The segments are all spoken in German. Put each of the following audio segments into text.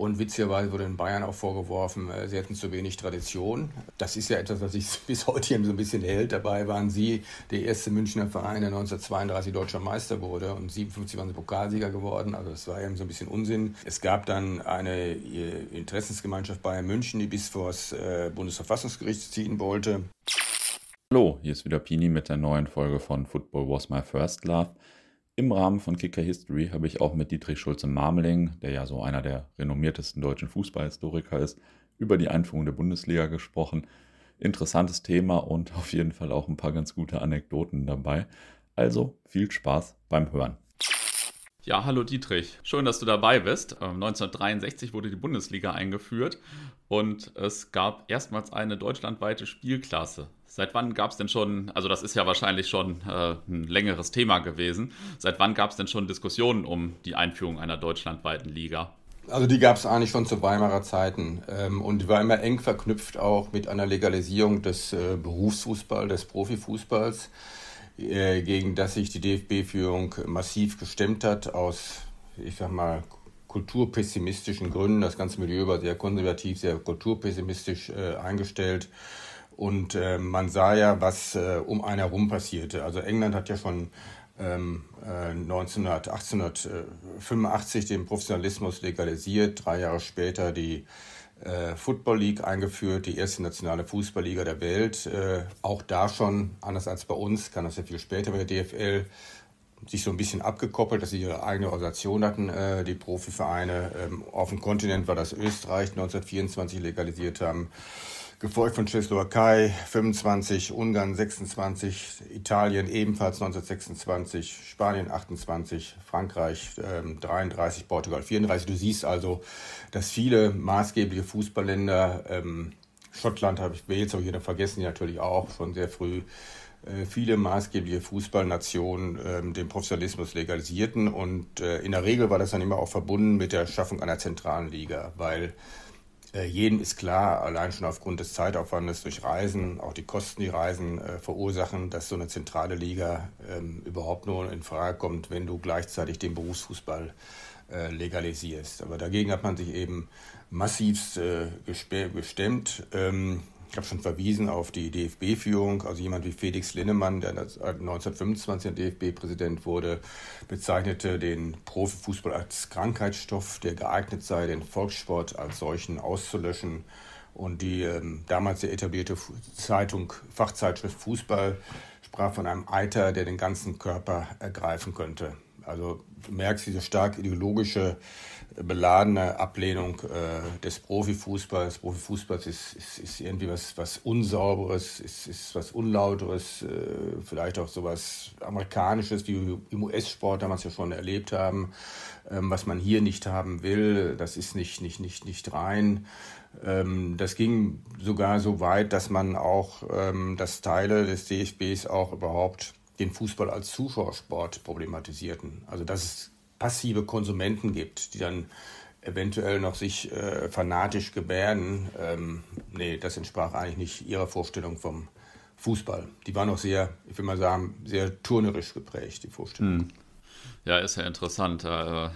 Und witzigerweise wurde in Bayern auch vorgeworfen, äh, sie hätten zu wenig Tradition. Das ist ja etwas, was sich bis heute eben so ein bisschen hält. Dabei waren sie der erste Münchner Verein, der 1932 deutscher Meister wurde und 57 waren sie Pokalsieger geworden. Also das war eben so ein bisschen Unsinn. Es gab dann eine äh, Interessensgemeinschaft Bayern München, die bis vor das äh, Bundesverfassungsgericht ziehen wollte. Hallo, hier ist wieder Pini mit der neuen Folge von Football Was My First Love. Im Rahmen von Kicker History habe ich auch mit Dietrich Schulze-Marmeling, der ja so einer der renommiertesten deutschen Fußballhistoriker ist, über die Einführung der Bundesliga gesprochen. Interessantes Thema und auf jeden Fall auch ein paar ganz gute Anekdoten dabei. Also viel Spaß beim Hören. Ja, hallo Dietrich. Schön, dass du dabei bist. 1963 ähm, wurde die Bundesliga eingeführt und es gab erstmals eine deutschlandweite Spielklasse. Seit wann gab es denn schon, also das ist ja wahrscheinlich schon äh, ein längeres Thema gewesen, seit wann gab es denn schon Diskussionen um die Einführung einer deutschlandweiten Liga? Also die gab es eigentlich schon zu Weimarer Zeiten ähm, und war immer eng verknüpft auch mit einer Legalisierung des äh, Berufsfußballs, des Profifußballs, äh, gegen das sich die DFB-Führung massiv gestemmt hat aus, ich sag mal, kulturpessimistischen Gründen. Das ganze Milieu war sehr konservativ, sehr kulturpessimistisch äh, eingestellt. Und äh, man sah ja, was äh, um einen herum passierte. Also England hat ja schon ähm, 1900, äh, 1885 den Professionalismus legalisiert, drei Jahre später die äh, Football League eingeführt, die erste nationale Fußballliga der Welt. Äh, auch da schon, anders als bei uns, kann das ja viel später mit der DFL, sich so ein bisschen abgekoppelt, dass sie ihre eigene Organisation hatten, äh, die Profivereine. Ähm, auf dem Kontinent war das Österreich 1924 legalisiert haben gefolgt von Tschechoslowakei 25, Ungarn 26, Italien ebenfalls 1926, Spanien 28, Frankreich ähm, 33, Portugal 34. Du siehst also, dass viele maßgebliche Fußballländer, ähm, Schottland habe ich, Wales habe ich wieder vergessen, natürlich auch schon sehr früh, äh, viele maßgebliche Fußballnationen äh, den Professionalismus legalisierten und äh, in der Regel war das dann immer auch verbunden mit der Schaffung einer zentralen Liga, weil äh, jedem ist klar, allein schon aufgrund des Zeitaufwandes durch Reisen, auch die Kosten, die Reisen äh, verursachen, dass so eine zentrale Liga ähm, überhaupt nur in Frage kommt, wenn du gleichzeitig den Berufsfußball äh, legalisierst. Aber dagegen hat man sich eben massivst äh, gestemmt. Ähm, ich habe schon verwiesen auf die DFB-Führung, also jemand wie Felix Linnemann, der 1925 DFB-Präsident wurde, bezeichnete den Profifußball als Krankheitsstoff, der geeignet sei, den Volkssport als solchen auszulöschen. Und die ähm, damals etablierte Zeitung, Fachzeitschrift Fußball sprach von einem Eiter, der den ganzen Körper ergreifen könnte. Also du merkst diese stark ideologische beladene Ablehnung äh, des Profifußballs. Profifußballs ist, ist, ist irgendwie was, was Unsauberes, ist, ist was Unlauteres, äh, vielleicht auch sowas Amerikanisches, wie wir im US-Sport damals ja schon erlebt haben, ähm, was man hier nicht haben will. Das ist nicht, nicht, nicht, nicht rein. Ähm, das ging sogar so weit, dass man auch, ähm, dass Teile des DFBs auch überhaupt den Fußball als Zuschauersport problematisierten. Also dass es passive Konsumenten gibt, die dann eventuell noch sich äh, fanatisch gebärden. Ähm, nee, das entsprach eigentlich nicht ihrer Vorstellung vom Fußball. Die war noch sehr, ich will mal sagen, sehr turnerisch geprägt, die Vorstellung. Hm. Ja, ist ja interessant. Äh,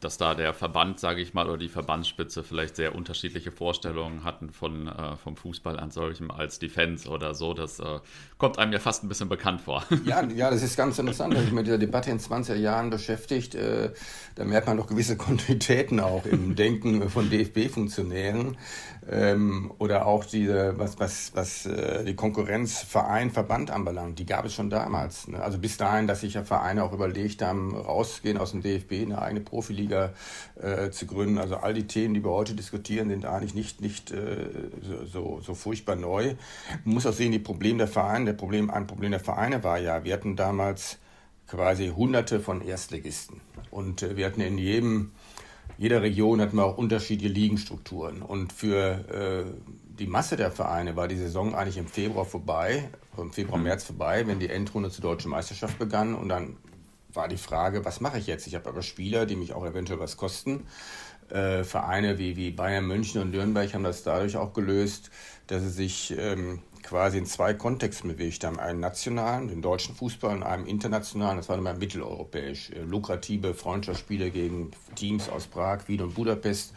dass da der Verband, sage ich mal, oder die Verbandsspitze vielleicht sehr unterschiedliche Vorstellungen hatten von, äh, vom Fußball an solchem als Defense oder so. Das äh, kommt einem ja fast ein bisschen bekannt vor. Ja, ja das ist ganz interessant, wenn sich mit dieser Debatte in 20er Jahren beschäftigt. Äh, da merkt man doch gewisse Kontinuitäten auch im Denken von DFB-Funktionären. Ähm, oder auch diese, was, was, was äh, die Konkurrenz Verein, Verband anbelangt. Die gab es schon damals. Ne? Also bis dahin, dass sich ja Vereine auch überlegt haben, rauszugehen aus dem DFB, eine eigene Profi Profiliga äh, zu gründen. Also all die Themen, die wir heute diskutieren, sind eigentlich nicht, nicht äh, so, so furchtbar neu. Man muss auch sehen, die Probleme der Vereine, der Problem, ein Problem der Vereine war ja, wir hatten damals quasi hunderte von Erstligisten. Und äh, wir hatten in jedem, jeder Region hatten wir auch unterschiedliche Ligenstrukturen. Und für äh, die Masse der Vereine war die Saison eigentlich im Februar vorbei, im Februar, mhm. März vorbei, wenn die Endrunde zur deutschen Meisterschaft begann. Und dann war die Frage, was mache ich jetzt? Ich habe aber Spieler, die mich auch eventuell was kosten. Äh, Vereine wie, wie Bayern München und Nürnberg haben das dadurch auch gelöst, dass sie sich ähm, quasi in zwei Kontexten bewegt haben. Einen nationalen, den deutschen Fußball und einen internationalen, das war immer mitteleuropäisch. Äh, lukrative Freundschaftsspiele gegen Teams aus Prag, Wien und Budapest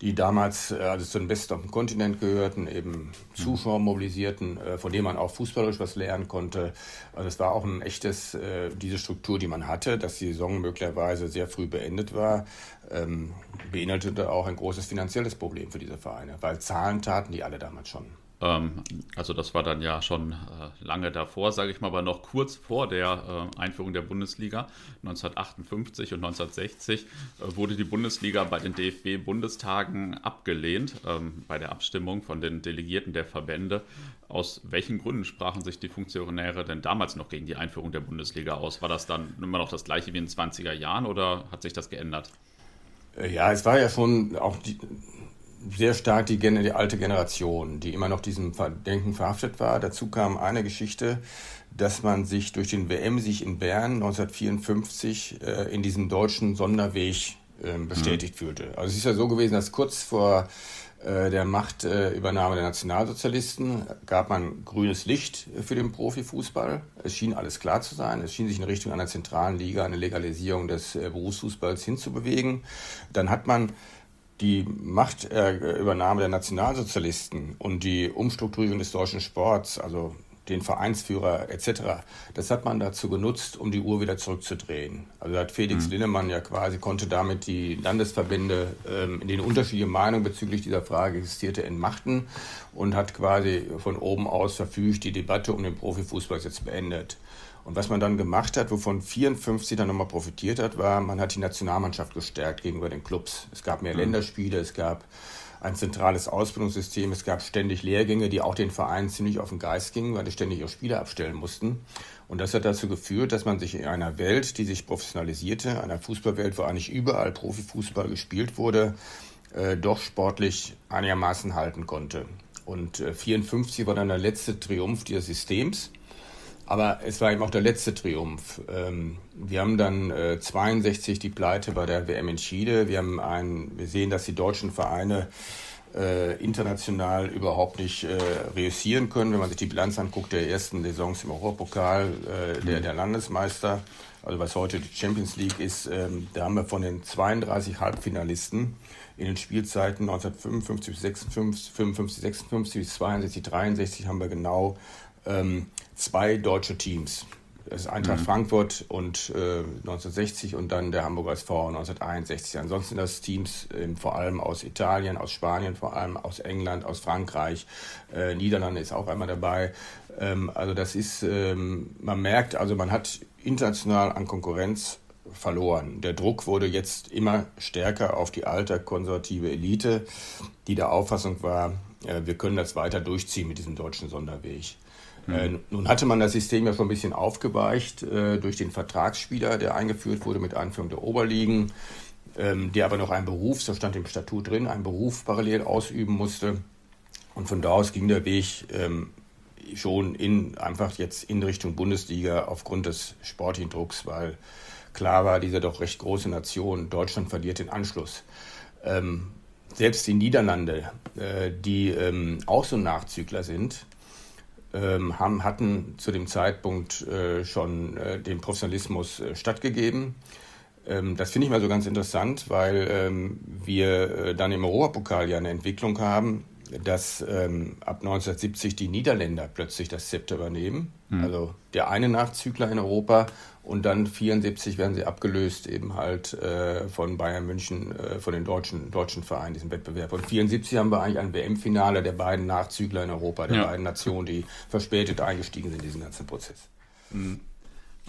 die damals äh, also zu den Besten auf dem Kontinent gehörten, eben Zuschauer mobilisierten, äh, von denen man auch fußballerisch was lernen konnte. Also es war auch ein echtes, äh, diese Struktur, die man hatte, dass die Saison möglicherweise sehr früh beendet war, ähm, beinhaltete auch ein großes finanzielles Problem für diese Vereine, weil Zahlen taten die alle damals schon. Ähm, also das war dann ja schon äh, lange davor, sage ich mal, aber noch kurz vor der äh, Einführung der Bundesliga 1958 und 1960 äh, wurde die Bundesliga bei den DFB-Bundestagen abgelehnt ähm, bei der Abstimmung von den Delegierten der Verbände. Aus welchen Gründen sprachen sich die Funktionäre denn damals noch gegen die Einführung der Bundesliga aus? War das dann immer noch das gleiche wie in den 20er Jahren oder hat sich das geändert? Ja, es war ja schon auch die, sehr stark die, die, alte Generation, die immer noch diesem Denken verhaftet war. Dazu kam eine Geschichte, dass man sich durch den WM-Sieg in Bern 1954 äh, in diesem deutschen Sonderweg äh, bestätigt mhm. fühlte. Also es ist ja so gewesen, dass kurz vor äh, der Machtübernahme der Nationalsozialisten gab man grünes Licht für den Profifußball. Es schien alles klar zu sein. Es schien sich in Richtung einer zentralen Liga, eine Legalisierung des äh, Berufsfußballs hinzubewegen. Dann hat man die Machtübernahme der Nationalsozialisten und die Umstrukturierung des deutschen Sports, also den Vereinsführer etc., das hat man dazu genutzt, um die Uhr wieder zurückzudrehen. Also hat Felix mhm. Linnemann ja quasi, konnte damit die Landesverbände, ähm, in denen unterschiedliche Meinungen bezüglich dieser Frage existierte, entmachten und hat quasi von oben aus verfügt, die Debatte um den Profifußball ist jetzt beendet. Und was man dann gemacht hat, wovon 54 dann nochmal profitiert hat, war, man hat die Nationalmannschaft gestärkt gegenüber den Clubs. Es gab mehr mhm. Länderspiele, es gab ein zentrales Ausbildungssystem, es gab ständig Lehrgänge, die auch den Vereinen ziemlich auf den Geist gingen, weil die ständig ihre Spiele abstellen mussten. Und das hat dazu geführt, dass man sich in einer Welt, die sich professionalisierte, einer Fußballwelt, wo eigentlich überall Profifußball gespielt wurde, äh, doch sportlich einigermaßen halten konnte. Und äh, 54 war dann der letzte Triumph dieses Systems. Aber es war eben auch der letzte Triumph. Ähm, wir haben dann äh, 62 die Pleite bei der WM in Chile. Wir, haben ein, wir sehen, dass die deutschen Vereine äh, international überhaupt nicht äh, reüssieren können. Wenn man sich die Bilanz anguckt der ersten Saisons im Europapokal, äh, der, der Landesmeister, also was heute die Champions League ist, ähm, da haben wir von den 32 Halbfinalisten in den Spielzeiten 1955 bis 56, 55, 56 bis 62, 63 haben wir genau ähm, zwei deutsche Teams. Das ist Eintracht mhm. Frankfurt und äh, 1960 und dann der Hamburger SV 1961. Ansonsten das Teams äh, vor allem aus Italien, aus Spanien, vor allem aus England, aus Frankreich. Äh, Niederlande ist auch einmal dabei. Ähm, also das ist, ähm, man merkt, also man hat international an Konkurrenz verloren. Der Druck wurde jetzt immer stärker auf die alte konservative Elite, die der Auffassung war, äh, wir können das weiter durchziehen mit diesem deutschen Sonderweg. Äh, nun hatte man das System ja schon ein bisschen aufgeweicht äh, durch den Vertragsspieler, der eingeführt wurde mit Einführung der Oberligen, ähm, der aber noch einen Beruf, so stand im Statut drin, einen Beruf parallel ausüben musste. Und von da aus ging der Weg ähm, schon in, einfach jetzt in Richtung Bundesliga aufgrund des sportlichen Drucks, weil klar war, diese doch recht große Nation, Deutschland verliert den Anschluss. Ähm, selbst die Niederlande, äh, die ähm, auch so Nachzügler sind, haben, hatten zu dem Zeitpunkt äh, schon äh, dem Professionalismus äh, stattgegeben. Ähm, das finde ich mal so ganz interessant, weil ähm, wir dann im Europapokal ja eine Entwicklung haben, dass ähm, ab 1970 die Niederländer plötzlich das Zepter übernehmen. Mhm. Also der eine Nachzügler in Europa und dann 74 werden sie abgelöst eben halt äh, von Bayern München, äh, von den deutschen, deutschen Vereinen, diesen Wettbewerb. Und 74 haben wir eigentlich ein WM-Finale der beiden Nachzügler in Europa, der ja. beiden Nationen, die verspätet eingestiegen sind in diesen ganzen Prozess. Mhm.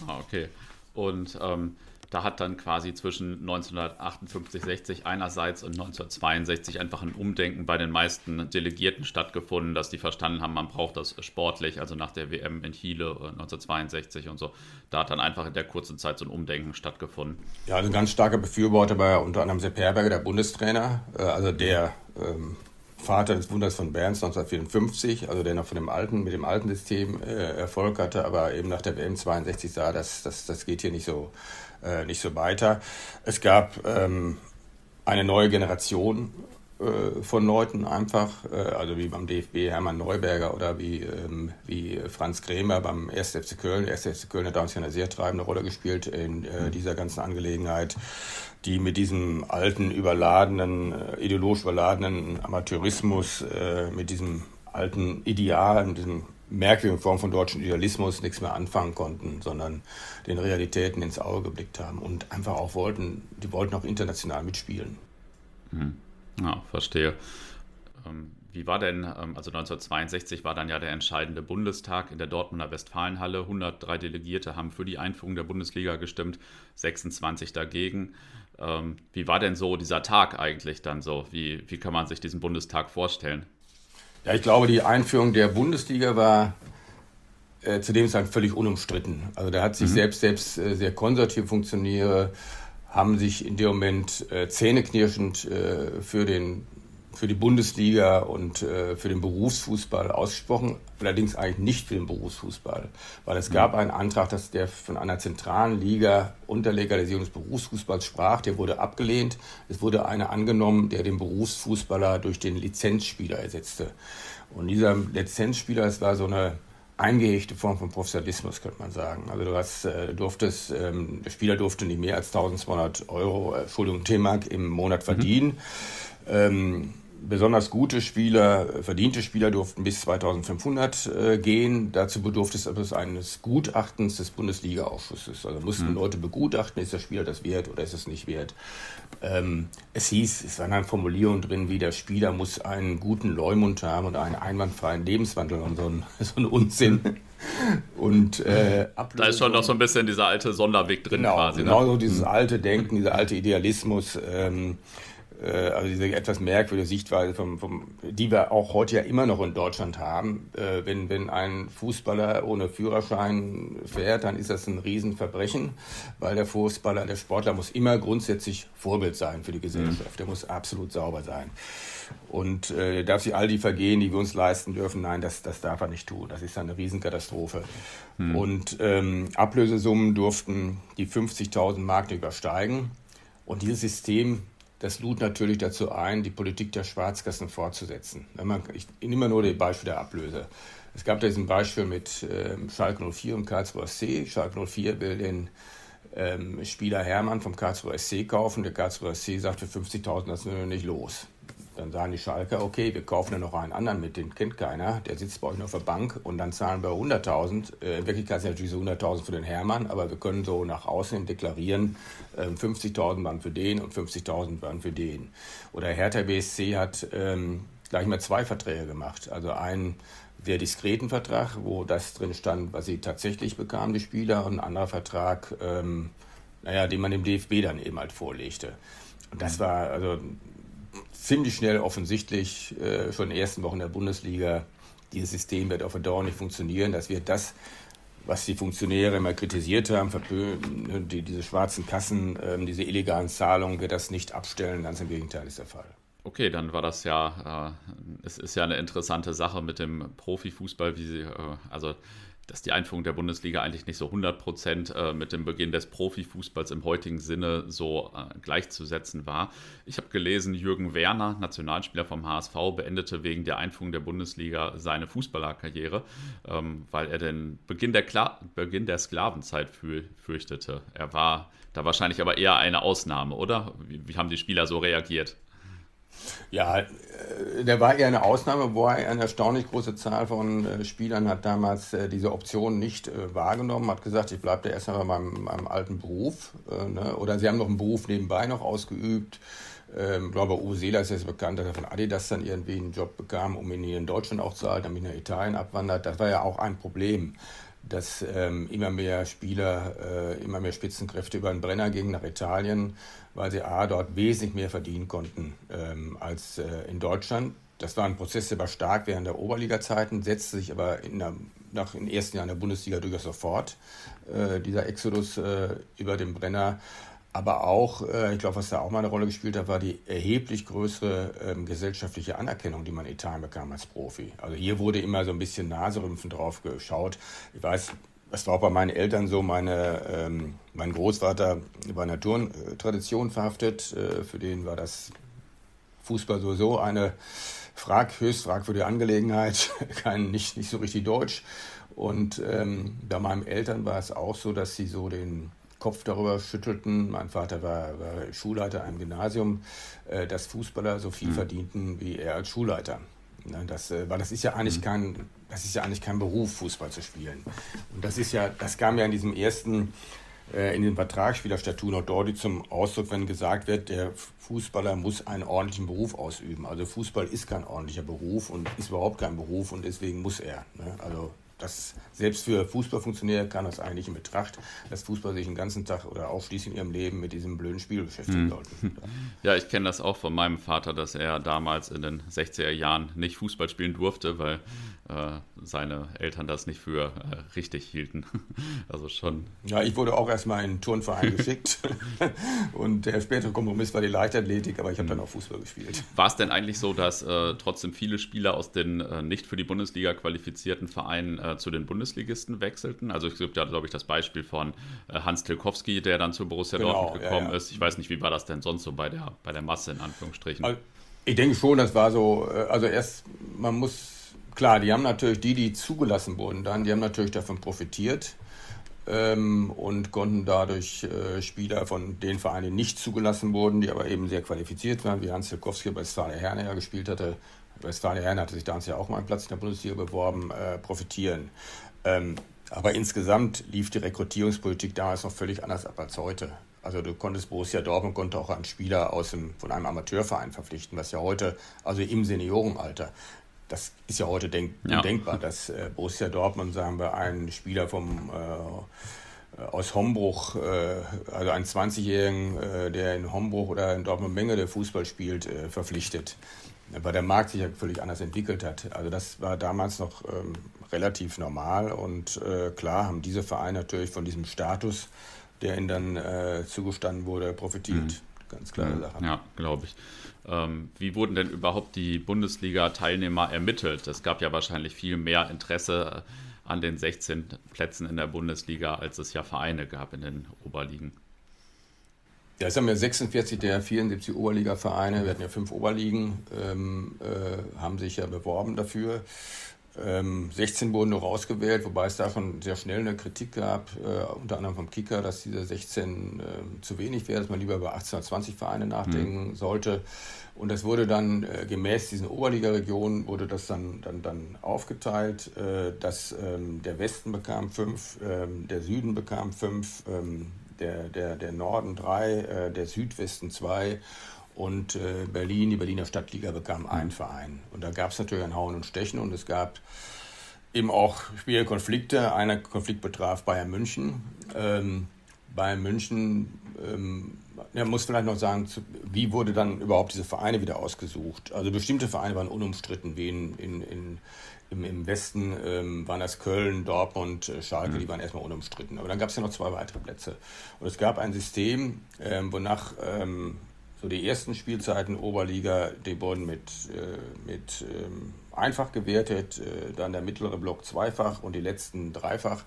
Ah, okay. Und ähm, da hat dann quasi zwischen 1958, 60 einerseits und 1962 einfach ein Umdenken bei den meisten Delegierten stattgefunden, dass die verstanden haben, man braucht das sportlich, also nach der WM in Chile 1962 und so. Da hat dann einfach in der kurzen Zeit so ein Umdenken stattgefunden. Ja, also ein ganz starker Befürworter war unter anderem Sepp Herberger, der Bundestrainer, äh, also der ähm, Vater des Wunders von Berns 1954, also der noch von dem alten, mit dem alten System äh, Erfolg hatte, aber eben nach der WM 62 sah, dass das, das geht hier nicht so äh, nicht so weiter. Es gab ähm, eine neue Generation äh, von Leuten einfach, äh, also wie beim DFB Hermann Neuberger oder wie, ähm, wie Franz Krämer beim 1. FC Köln. Der 1. FC Köln hat damals eine sehr treibende Rolle gespielt in äh, dieser ganzen Angelegenheit, die mit diesem alten, überladenen, äh, ideologisch überladenen Amateurismus, mit diesem alten Ideal, mit diesem merkwürdigen Form von deutschen Idealismus nichts mehr anfangen konnten, sondern den Realitäten ins Auge geblickt haben und einfach auch wollten, die wollten auch international mitspielen. Mhm. Ja, verstehe. Ähm, wie war denn, ähm, also 1962 war dann ja der entscheidende Bundestag in der Dortmunder Westfalenhalle. 103 Delegierte haben für die Einführung der Bundesliga gestimmt, 26 dagegen. Ähm, wie war denn so dieser Tag eigentlich dann so? Wie, wie kann man sich diesen Bundestag vorstellen? Ja, ich glaube, die Einführung der Bundesliga war äh, zu dem Zeitpunkt völlig unumstritten. Also da hat sich mhm. selbst, selbst äh, sehr konservativ funktioniere, haben sich in dem Moment äh, zähneknirschend äh, für, den, für die Bundesliga und äh, für den Berufsfußball ausgesprochen, allerdings eigentlich nicht für den Berufsfußball, weil es mhm. gab einen Antrag, dass der von einer zentralen Liga unter Legalisierung des Berufsfußballs sprach, der wurde abgelehnt. Es wurde einer angenommen, der den Berufsfußballer durch den Lizenzspieler ersetzte. Und dieser Lizenzspieler, es war so eine eingehegte Form von Professionalismus, könnte man sagen. Also du hast, äh, durftest, ähm, der Spieler durfte nicht mehr als 1200 Euro, äh, Entschuldigung, T-Mark im Monat verdienen. Mhm. Ähm, besonders gute Spieler, verdiente Spieler durften bis 2500 äh, gehen. Dazu bedurfte es aber eines Gutachtens des Bundesliga-Ausschusses. Also mussten mhm. Leute begutachten, ist der Spieler das wert oder ist es nicht wert. Ähm, es hieß, es waren dann Formulierungen drin, wie der Spieler muss einen guten Leumund haben und einen einwandfreien Lebenswandel und so ein, so ein Unsinn. Und äh, da ist schon noch so ein bisschen dieser alte Sonderweg drin genau, quasi. Ne? Genau, so dieses mhm. alte Denken, dieser alte Idealismus. Ähm, äh, also diese etwas merkwürdige Sichtweise, vom, vom, die wir auch heute ja immer noch in Deutschland haben. Äh, wenn, wenn ein Fußballer ohne Führerschein fährt, dann ist das ein Riesenverbrechen, weil der Fußballer, der Sportler muss immer grundsätzlich Vorbild sein für die Gesellschaft. Der muss absolut sauber sein. Und äh, darf sich all die Vergehen, die wir uns leisten dürfen, nein, das, das darf er nicht tun. Das ist eine Riesenkatastrophe. Mhm. Und ähm, Ablösesummen durften die 50.000 Mark übersteigen. Und dieses System das lud natürlich dazu ein, die Politik der Schwarzkassen fortzusetzen. ich nehme nur das Beispiel der Ablöse. Es gab da diesen Beispiel mit ähm, Schalke 04 und Karlsruher SC. Schalke 04 will den ähm, Spieler Hermann vom Karlsruher SC kaufen. Der Karlsruher SC sagt, für 50.000 lassen wir nicht los. Dann sagen die Schalker, okay, wir kaufen ja noch einen anderen mit, den kennt keiner, der sitzt bei euch nur auf der Bank und dann zahlen wir 100.000. Äh, in Wirklichkeit sind natürlich so 100.000 für den Hermann, aber wir können so nach außen deklarieren, äh, 50.000 waren für den und 50.000 waren für den. Oder Hertha BSC hat ähm, gleich mal zwei Verträge gemacht. Also einen sehr diskreten Vertrag, wo das drin stand, was sie tatsächlich bekamen, die Spieler, und ein anderer Vertrag, ähm, naja, den man dem DFB dann eben halt vorlegte. Und das war, also ziemlich schnell offensichtlich, äh, schon in den ersten Wochen der Bundesliga, dieses System wird auf Dauer nicht funktionieren. Das wird das, was die Funktionäre immer kritisiert haben, die, diese schwarzen Kassen, äh, diese illegalen Zahlungen, wird das nicht abstellen. Ganz im Gegenteil ist der Fall. Okay, dann war das ja, äh, es ist ja eine interessante Sache mit dem Profifußball, wie sie, äh, also dass die Einführung der Bundesliga eigentlich nicht so 100 Prozent äh, mit dem Beginn des Profifußballs im heutigen Sinne so äh, gleichzusetzen war. Ich habe gelesen, Jürgen Werner, Nationalspieler vom HSV, beendete wegen der Einführung der Bundesliga seine Fußballerkarriere, ähm, weil er den Beginn der, Kla Beginn der Sklavenzeit fürchtete. Er war da wahrscheinlich aber eher eine Ausnahme, oder? Wie haben die Spieler so reagiert? Ja, äh, der war eher eine Ausnahme, wo er eine erstaunlich große Zahl von äh, Spielern hat damals äh, diese Option nicht wahrgenommen, hat gesagt, ich bleibe da erstmal bei meinem, meinem alten Beruf. Ne? Oder sie haben noch einen Beruf nebenbei noch ausgeübt. Ähm, ich glaube, Uwe Seeler ist jetzt bekannt, dass er von Adidas dann irgendwie einen Job bekam, um ihn hier in Deutschland auch zu halten, damit er nach Italien abwandert. Das war ja auch ein Problem dass ähm, immer mehr Spieler, äh, immer mehr Spitzenkräfte über den Brenner gingen nach Italien, weil sie A, dort wesentlich mehr verdienen konnten ähm, als äh, in Deutschland. Das war ein Prozess, der war stark während der Oberliga-Zeiten, setzte sich aber in der, nach den ersten Jahren der Bundesliga durchaus sofort, äh, dieser Exodus äh, über den Brenner. Aber auch, äh, ich glaube, was da auch mal eine Rolle gespielt hat, war die erheblich größere ähm, gesellschaftliche Anerkennung, die man in Italien bekam als Profi. Also hier wurde immer so ein bisschen Naserümpfen drauf geschaut. Ich weiß, das war auch bei meinen Eltern so. Meine, ähm, mein Großvater war in der Turntradition verhaftet. Äh, für den war das Fußball sowieso eine frag, höchst fragwürdige Angelegenheit, kein, nicht, nicht so richtig deutsch. Und ähm, bei meinen Eltern war es auch so, dass sie so den Kopf darüber schüttelten. Mein Vater war, war Schulleiter einem Gymnasium, äh, dass Fußballer so viel mhm. verdienten wie er als Schulleiter. Ne, das, äh, weil das ist ja eigentlich mhm. kein, das ist ja eigentlich kein Beruf, Fußball zu spielen. Und das ist ja, das kam ja in diesem ersten, äh, in den Vertragsspielerstatuten auch deutlich zum Ausdruck, wenn gesagt wird, der Fußballer muss einen ordentlichen Beruf ausüben. Also Fußball ist kein ordentlicher Beruf und ist überhaupt kein Beruf und deswegen muss er. Ne? Also das, selbst für Fußballfunktionäre kann das eigentlich in Betracht, dass Fußball sich den ganzen Tag oder ausschließlich in ihrem Leben mit diesem blöden Spiel beschäftigen mhm. sollten. Ja, ich kenne das auch von meinem Vater, dass er damals in den 60er Jahren nicht Fußball spielen durfte, weil seine Eltern das nicht für äh, richtig hielten. also schon. Ja, ich wurde auch erstmal in einen Turnverein geschickt und der spätere Kompromiss war die Leichtathletik, aber ich habe dann mhm. auch Fußball gespielt. War es denn eigentlich so, dass äh, trotzdem viele Spieler aus den äh, nicht für die Bundesliga qualifizierten Vereinen äh, zu den Bundesligisten wechselten? Also es gibt ja, glaube ich, das Beispiel von äh, Hans Tilkowski, der dann zu Borussia genau, Dortmund gekommen ja, ja. ist. Ich weiß nicht, wie war das denn sonst so bei der, bei der Masse in Anführungsstrichen? Also, ich denke schon, das war so, also erst, man muss Klar, die haben natürlich, die, die zugelassen wurden dann, die haben natürlich davon profitiert ähm, und konnten dadurch äh, Spieler von den Vereinen, die nicht zugelassen wurden, die aber eben sehr qualifiziert waren, wie Hans Zilkowski bei Westfalia Herne ja gespielt hatte, Westfalia Herne hatte sich damals ja auch mal einen Platz in der Bundesliga beworben, äh, profitieren. Ähm, aber insgesamt lief die Rekrutierungspolitik damals noch völlig anders ab als heute. Also du konntest Borussia Dortmund konnte auch einen Spieler aus dem, von einem Amateurverein verpflichten, was ja heute, also im Seniorenalter, das ist ja heute denk ja. undenkbar, dass äh, Borussia Dortmund, sagen wir, einen Spieler vom, äh, aus Hombruch, äh, also einen 20-Jährigen, äh, der in Hombruch oder in Dortmund Menge der Fußball spielt, äh, verpflichtet. Weil der Markt sich ja völlig anders entwickelt hat. Also das war damals noch ähm, relativ normal und äh, klar haben diese Vereine natürlich von diesem Status, der ihnen dann zugestanden wurde, profitiert. Mhm. Ganz klare. Sache. Ja, glaube ich. Ähm, wie wurden denn überhaupt die Bundesliga-Teilnehmer ermittelt? Es gab ja wahrscheinlich viel mehr Interesse an den 16 Plätzen in der Bundesliga, als es ja Vereine gab in den Oberligen. Ja, es haben ja 46 der 74 Oberliga-Vereine, wir hatten ja fünf Oberligen, ähm, äh, haben sich ja beworben dafür. Ähm, 16 wurden nur rausgewählt, wobei es da schon sehr schnell eine Kritik gab, äh, unter anderem vom Kicker, dass diese 16 äh, zu wenig wäre, dass man lieber über 18 oder 20 Vereine nachdenken mhm. sollte. Und das wurde dann äh, gemäß diesen Oberligaregionen wurde das dann, dann, dann aufgeteilt, äh, dass ähm, der Westen bekam fünf, ähm, der Süden bekam fünf, ähm, der, der, der Norden drei, äh, der Südwesten zwei und äh, Berlin, die Berliner Stadtliga, bekam einen. Verein. Und da gab es natürlich ein Hauen und Stechen und es gab eben auch schwierige Konflikte. Einer Konflikt betraf Bayern München. Ähm, Bayern München, ähm, ja, muss vielleicht noch sagen, wie wurde dann überhaupt diese Vereine wieder ausgesucht? Also bestimmte Vereine waren unumstritten, wie in, in, in im, im, Westen ähm, waren das Köln, Dortmund, äh, Schalke, mhm. die waren erstmal unumstritten. Aber dann gab es ja noch zwei weitere Plätze. Und es gab ein System, ähm, wonach ähm, so die ersten Spielzeiten Oberliga, die wurden mit, äh, mit ähm, einfach gewertet, äh, dann der mittlere Block zweifach und die letzten dreifach.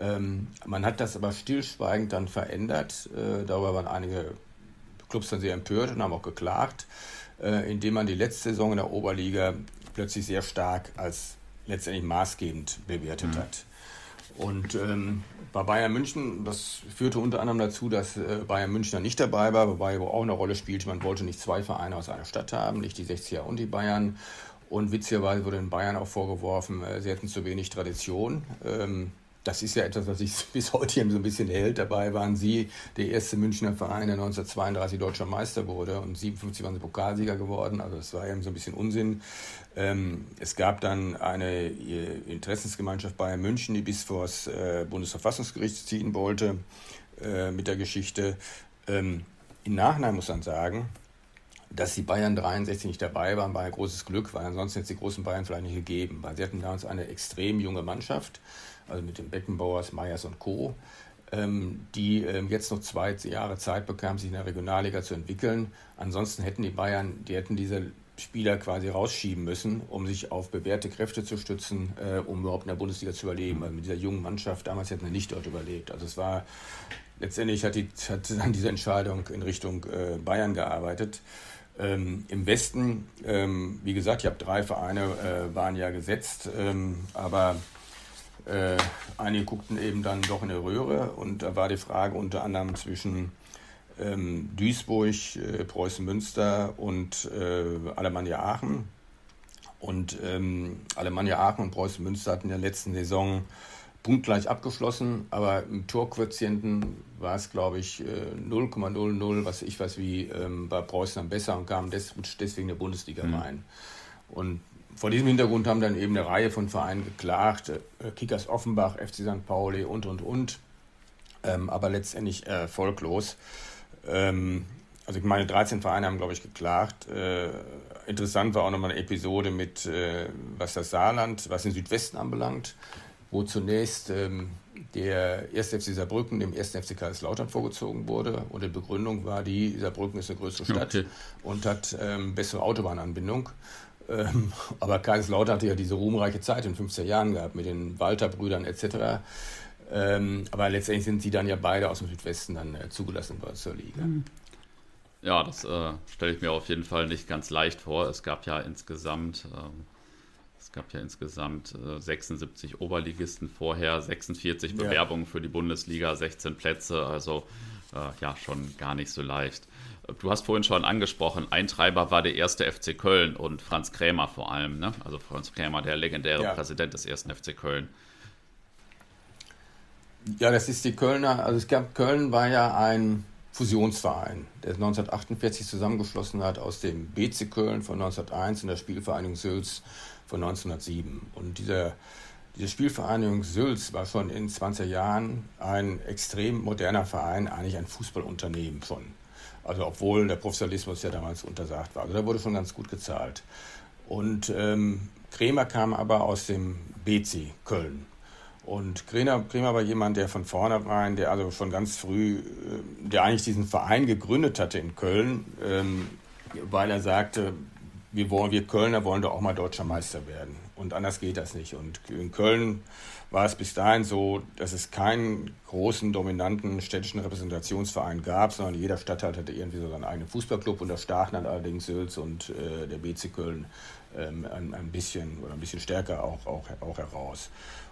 Ähm, man hat das aber stillschweigend dann verändert. Äh, darüber waren einige Clubs dann sehr empört und haben auch geklagt, äh, indem man die letzte Saison in der Oberliga plötzlich sehr stark als letztendlich maßgebend bewertet mhm. hat. Und ähm, bei Bayern München, das führte unter anderem dazu, dass äh, Bayern München nicht dabei war, wobei wo auch eine Rolle spielte, man wollte nicht zwei Vereine aus einer Stadt haben, nicht die 60er und die Bayern. Und witzigerweise wurde in Bayern auch vorgeworfen, äh, sie hätten zu wenig Tradition. Ähm, das ist ja etwas, was sich bis heute so ein bisschen hält. Dabei waren sie der erste Münchner Verein, der 1932 deutscher Meister wurde und 57 waren sie Pokalsieger geworden. Also das war eben so ein bisschen Unsinn. Ähm, es gab dann eine äh, Interessensgemeinschaft Bayern München, die bis vor das äh, Bundesverfassungsgericht ziehen wollte äh, mit der Geschichte. Ähm, Im Nachhinein muss man sagen, dass die Bayern 63 nicht dabei waren, war ein großes Glück, weil ansonsten hätte es die großen Bayern vielleicht nicht gegeben. Weil sie hatten damals eine extrem junge Mannschaft also mit den Beckenbauers, Meyers und Co., ähm, die ähm, jetzt noch zwei Jahre Zeit bekamen, sich in der Regionalliga zu entwickeln. Ansonsten hätten die Bayern, die hätten diese Spieler quasi rausschieben müssen, um sich auf bewährte Kräfte zu stützen, äh, um überhaupt in der Bundesliga zu überleben. Also mit dieser jungen Mannschaft, damals hätten sie nicht dort überlebt. Also es war, letztendlich hat, die, hat dann diese Entscheidung in Richtung äh, Bayern gearbeitet. Ähm, Im Westen, ähm, wie gesagt, ich habe drei Vereine, äh, waren ja gesetzt, ähm, aber äh, einige guckten eben dann doch in der Röhre und da war die Frage unter anderem zwischen ähm, Duisburg, äh, Preußen Münster und äh, Alemannia Aachen. Und ähm, Alemannia Aachen und Preußen Münster hatten in der letzten Saison punktgleich abgeschlossen, aber im Torquotienten war es, glaube ich, 0,00, äh, was ich weiß wie, ähm, war Preußen am besser und kam des, deswegen der Bundesliga mhm. rein. Und vor diesem Hintergrund haben dann eben eine Reihe von Vereinen geklagt, äh, Kickers Offenbach, FC St. Pauli und, und, und, ähm, aber letztendlich erfolglos. Ähm, also ich meine, 13 Vereine haben, glaube ich, geklagt. Äh, interessant war auch nochmal eine Episode mit, was das Saarland, was den Südwesten anbelangt, wo zunächst ähm, der 1. FC Saarbrücken dem 1. FC Kaiserslautern vorgezogen wurde. Und die Begründung war die, Saarbrücken ist eine größere Stadt okay. und hat ähm, bessere Autobahnanbindung. Ähm, aber Kaiserslautern hatte ja diese ruhmreiche Zeit in 15 Jahren gehabt mit den Walter-Brüdern etc. Ähm, aber letztendlich sind sie dann ja beide aus dem Südwesten dann äh, zugelassen worden zur Liga. Mhm. Ja, das äh, stelle ich mir auf jeden Fall nicht ganz leicht vor. Es gab ja insgesamt, ähm, gab ja insgesamt äh, 76 Oberligisten vorher, 46 ja. Bewerbungen für die Bundesliga, 16 Plätze, also äh, ja, schon gar nicht so leicht. Du hast vorhin schon angesprochen, Eintreiber war der erste FC Köln und Franz Krämer vor allem, ne? Also Franz Krämer, der legendäre ja. Präsident des ersten FC Köln. Ja, das ist die Kölner, also es gab, Köln war ja ein Fusionsverein, der 1948 zusammengeschlossen hat aus dem BC Köln von 1901 und der Spielvereinigung Sülz von 1907. Und dieser, diese Spielvereinigung Sülz war schon in 20 Jahren ein extrem moderner Verein, eigentlich ein Fußballunternehmen schon. Also obwohl der Professionalismus ja damals untersagt war. Also da wurde schon ganz gut gezahlt. Und ähm, Kremer kam aber aus dem BC Köln. Und Kremer, Kremer war jemand, der von vornherein, der also schon ganz früh, äh, der eigentlich diesen Verein gegründet hatte in Köln, ähm, weil er sagte, wir, wollen, wir Kölner wollen doch auch mal deutscher Meister werden. Und anders geht das nicht. Und in Köln war es bis dahin so, dass es keinen großen, dominanten städtischen Repräsentationsverein gab, sondern jeder Stadtteil hatte irgendwie so seinen eigenen Fußballclub und da stachen dann allerdings Sülz und äh, der BC Köln ähm, ein, ein, bisschen oder ein bisschen stärker auch, auch, auch heraus.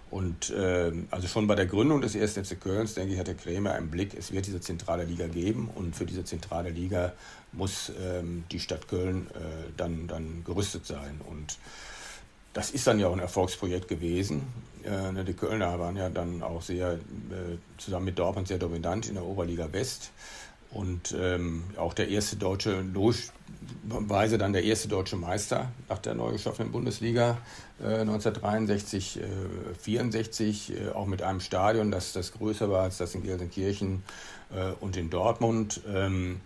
Und äh, also schon bei der Gründung des 1. FC Kölns, denke ich, hatte Krämer im Blick, es wird diese zentrale Liga geben und für diese zentrale Liga muss ähm, die Stadt Köln äh, dann, dann gerüstet sein. Und das ist dann ja auch ein Erfolgsprojekt gewesen. Äh, ne, die Kölner waren ja dann auch sehr, äh, zusammen mit Dortmund sehr dominant in der Oberliga West. Und ähm, auch der erste deutsche, logischerweise dann der erste deutsche Meister nach der neu geschaffenen Bundesliga äh, 1963, äh, 64, äh, auch mit einem Stadion, das, das größer war als das in Gelsenkirchen äh, und in Dortmund. Ähm,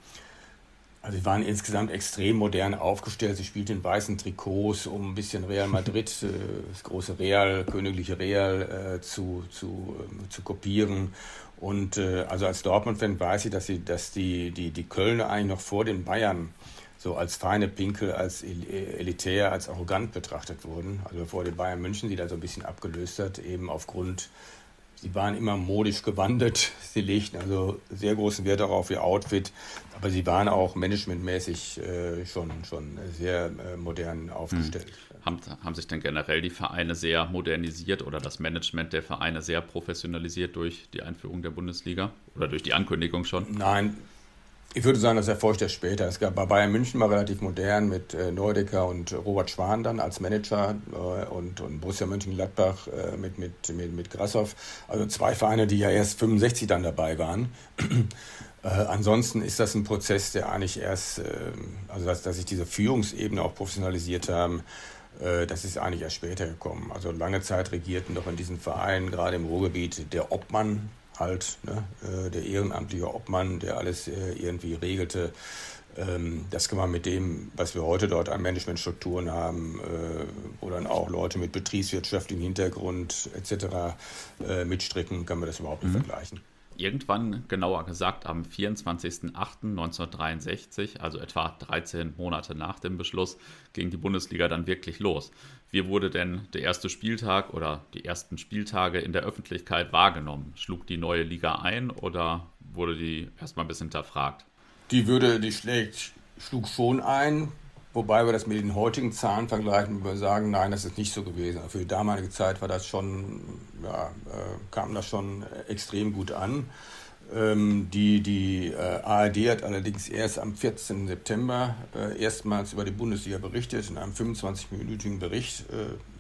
also sie waren insgesamt extrem modern aufgestellt. Sie spielten in weißen Trikots, um ein bisschen Real Madrid, äh, das große Real, königliche Real äh, zu, zu, äh, zu kopieren. Und äh, also als Dortmund-Fan weiß ich, dass, sie, dass die, die, die Kölner eigentlich noch vor den Bayern so als feine Pinkel, als elitär, als arrogant betrachtet wurden. Also vor den Bayern München, die da so ein bisschen abgelöst hat, eben aufgrund, sie waren immer modisch gewandelt, sie legten also sehr großen Wert darauf, ihr Outfit, aber sie waren auch managementmäßig äh, schon, schon sehr äh, modern aufgestellt. Mhm. Haben, haben sich denn generell die Vereine sehr modernisiert oder das Management der Vereine sehr professionalisiert durch die Einführung der Bundesliga oder durch die Ankündigung schon? Nein, ich würde sagen, das erfolgt erst später. Es gab bei Bayern München mal relativ modern mit äh, Neudecker und Robert Schwan dann als Manager äh, und, und Borussia Mönchengladbach äh, mit, mit, mit, mit Grassoff. Also zwei Vereine, die ja erst 65 dann dabei waren. Äh, ansonsten ist das ein Prozess, der eigentlich erst, ähm, also dass, dass sich diese Führungsebene auch professionalisiert haben, äh, das ist eigentlich erst später gekommen. Also lange Zeit regierten doch in diesen Vereinen, gerade im Ruhrgebiet, der Obmann halt, ne? Äh, der ehrenamtliche Obmann, der alles äh, irgendwie regelte. Ähm, das kann man mit dem, was wir heute dort an Managementstrukturen haben, wo dann auch Leute mit betriebswirtschaftlichem Hintergrund etc. mitstricken, kann man das überhaupt nicht mhm. vergleichen irgendwann, genauer gesagt am 24.08.1963, also etwa 13 Monate nach dem Beschluss, ging die Bundesliga dann wirklich los. Wie wurde denn der erste Spieltag oder die ersten Spieltage in der Öffentlichkeit wahrgenommen? Schlug die neue Liga ein oder wurde die erstmal ein bisschen hinterfragt? Die würde, die schlägt schlug schon ein, wobei wir das mit den heutigen Zahlen vergleichen, wir sagen, nein, das ist nicht so gewesen. Für die damalige Zeit war das schon, ja, äh, kam das schon extrem gut an. Ähm, die die äh, ARD hat allerdings erst am 14. September äh, erstmals über die Bundesliga berichtet, in einem 25-minütigen Bericht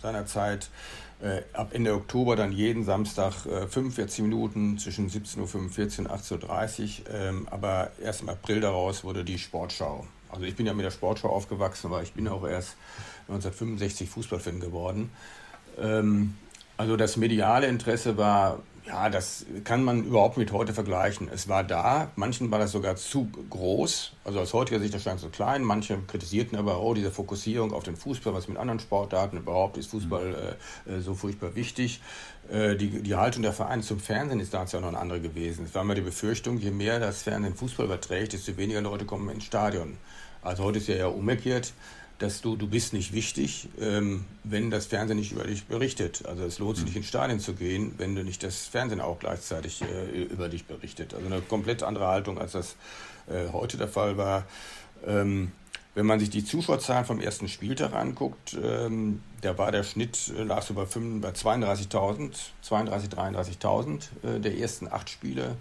seinerzeit. Äh, ab Ende Oktober dann jeden Samstag 45 äh, Minuten zwischen 17.45 Uhr und 18.30 Uhr. Ähm, aber erst im April daraus wurde die Sportschau. Also ich bin ja mit der Sportschau aufgewachsen, aber ich bin auch erst 1965 Fußballfan geworden. Ähm, also das mediale Interesse war ja, das kann man überhaupt mit heute vergleichen. Es war da, manchen war das sogar zu groß, also aus heutiger Sicht erscheint es so klein. Manche kritisierten aber, oh, diese Fokussierung auf den Fußball, was mit anderen Sportarten überhaupt ist Fußball äh, äh, so furchtbar wichtig. Äh, die, die Haltung der Vereine zum Fernsehen ist damals ja noch eine andere gewesen. Es war immer die Befürchtung, je mehr das Fernsehen Fußball überträgt, desto weniger Leute kommen ins Stadion. Also heute ist ja eher umgekehrt dass du, du bist nicht wichtig, ähm, wenn das Fernsehen nicht über dich berichtet. Also es lohnt sich nicht ins Stadion zu gehen, wenn du nicht das Fernsehen auch gleichzeitig äh, über dich berichtet. Also eine komplett andere Haltung, als das äh, heute der Fall war. Ähm, wenn man sich die Zuschauerzahlen vom ersten Spieltag anguckt, ähm, da war der Schnitt, äh, lag so bei, bei 32.000, 32.000, 33.000 äh, der ersten acht Spiele.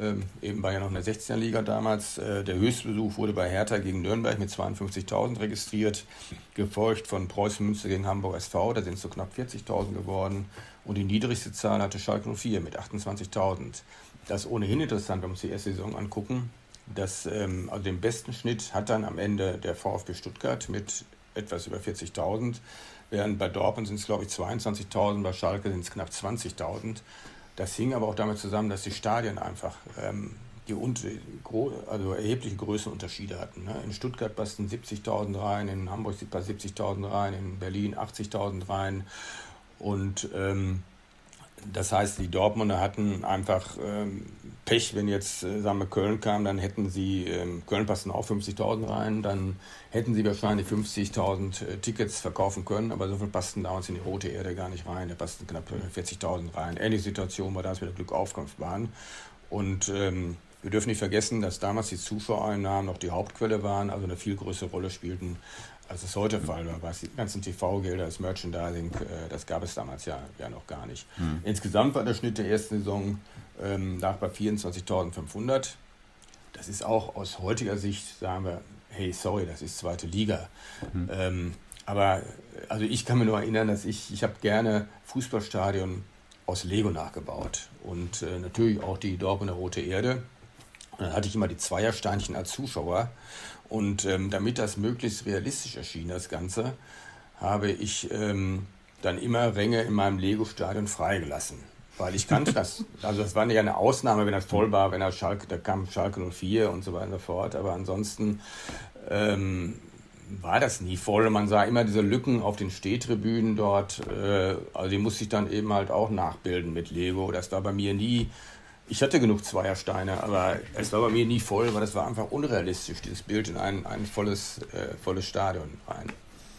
Ähm, eben war ja noch in der 16er Liga damals. Äh, der Höchstbesuch wurde bei Hertha gegen Nürnberg mit 52.000 registriert, gefolgt von Preußen Münster gegen Hamburg SV, da sind es so knapp 40.000 geworden. Und die niedrigste Zahl hatte Schalke 04 mit 28.000. Das ist ohnehin interessant, wenn wir uns die erste Saison angucken. Das, ähm, also den besten Schnitt hat dann am Ende der VfB Stuttgart mit etwas über 40.000, während bei Dortmund sind es, glaube ich, 22.000, bei Schalke sind es knapp 20.000. Das hing aber auch damit zusammen, dass die Stadien einfach ähm, die also erhebliche Größenunterschiede hatten. Ne? In Stuttgart passten 70.000 rein, in Hamburg passten 70.000 rein, in Berlin 80.000 rein. Und ähm, das heißt, die Dortmunder hatten einfach ähm, Pech, wenn jetzt äh, sagen wir, Köln kam, dann hätten sie, ähm, Köln passten auch 50.000 rein, dann hätten sie wahrscheinlich 50.000 äh, Tickets verkaufen können, aber so viel passten damals in die rote Erde gar nicht rein, da passten knapp 40.000 rein. Ähnliche Situation war das mit der Glückaufkampfbahn. Und ähm, wir dürfen nicht vergessen, dass damals die Zuschauereinnahmen noch die Hauptquelle waren, also eine viel größere Rolle spielten als es heute Fall war, was die ganzen TV-Gelder, das Merchandising, äh, das gab es damals ja, ja noch gar nicht. Mhm. Insgesamt war der Schnitt der ersten Saison ähm, lag bei 24.500. Das ist auch aus heutiger Sicht, sagen wir, hey, sorry, das ist zweite Liga. Mhm. Ähm, aber also ich kann mir nur erinnern, dass ich, ich habe gerne Fußballstadion aus Lego nachgebaut und äh, natürlich auch die Dortmunder Rote Erde. Und dann hatte ich immer die Zweiersteinchen als Zuschauer und ähm, damit das möglichst realistisch erschien, das Ganze, habe ich ähm, dann immer Ränge in meinem Lego-Stadion freigelassen. Weil ich kannte das. Also das war ja eine Ausnahme, wenn das voll war, wenn er Schalke, da kam Schalke 04 und so weiter und so fort. Aber ansonsten ähm, war das nie voll. Man sah immer diese Lücken auf den Stehtribünen dort. Äh, also die musste ich dann eben halt auch nachbilden mit Lego. Das war bei mir nie ich hatte genug Zweiersteine, aber es war bei mir nie voll, weil das war einfach unrealistisch, dieses Bild in ein, ein volles, äh, volles Stadion rein.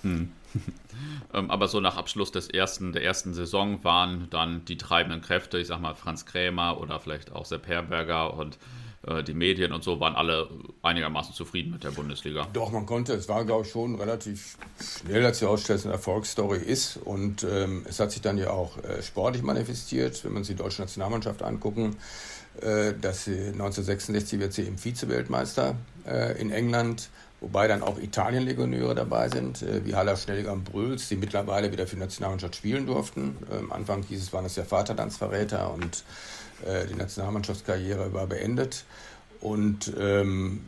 Hm. Ähm, aber so nach Abschluss des ersten, der ersten Saison waren dann die treibenden Kräfte, ich sag mal Franz Krämer oder vielleicht auch Sepp Herberger und die Medien und so waren alle einigermaßen zufrieden mit der Bundesliga. Doch, man konnte, es war glaube ich schon relativ schnell, dass die Ausstellung eine Erfolgsstory ist und ähm, es hat sich dann ja auch äh, sportlich manifestiert, wenn man sich die deutsche Nationalmannschaft angucken, äh, dass sie 1966 wird sie im Vize-Weltmeister äh, in England, wobei dann auch Italien-Legionäre dabei sind, äh, wie Haller Schnelliger und Brüls, die mittlerweile wieder für die Nationalmannschaft spielen durften. Am ähm, Anfang hieß es, waren es ja Vaterlandsverräter und äh, die Nationalmannschaftskarriere war beendet. Und ähm,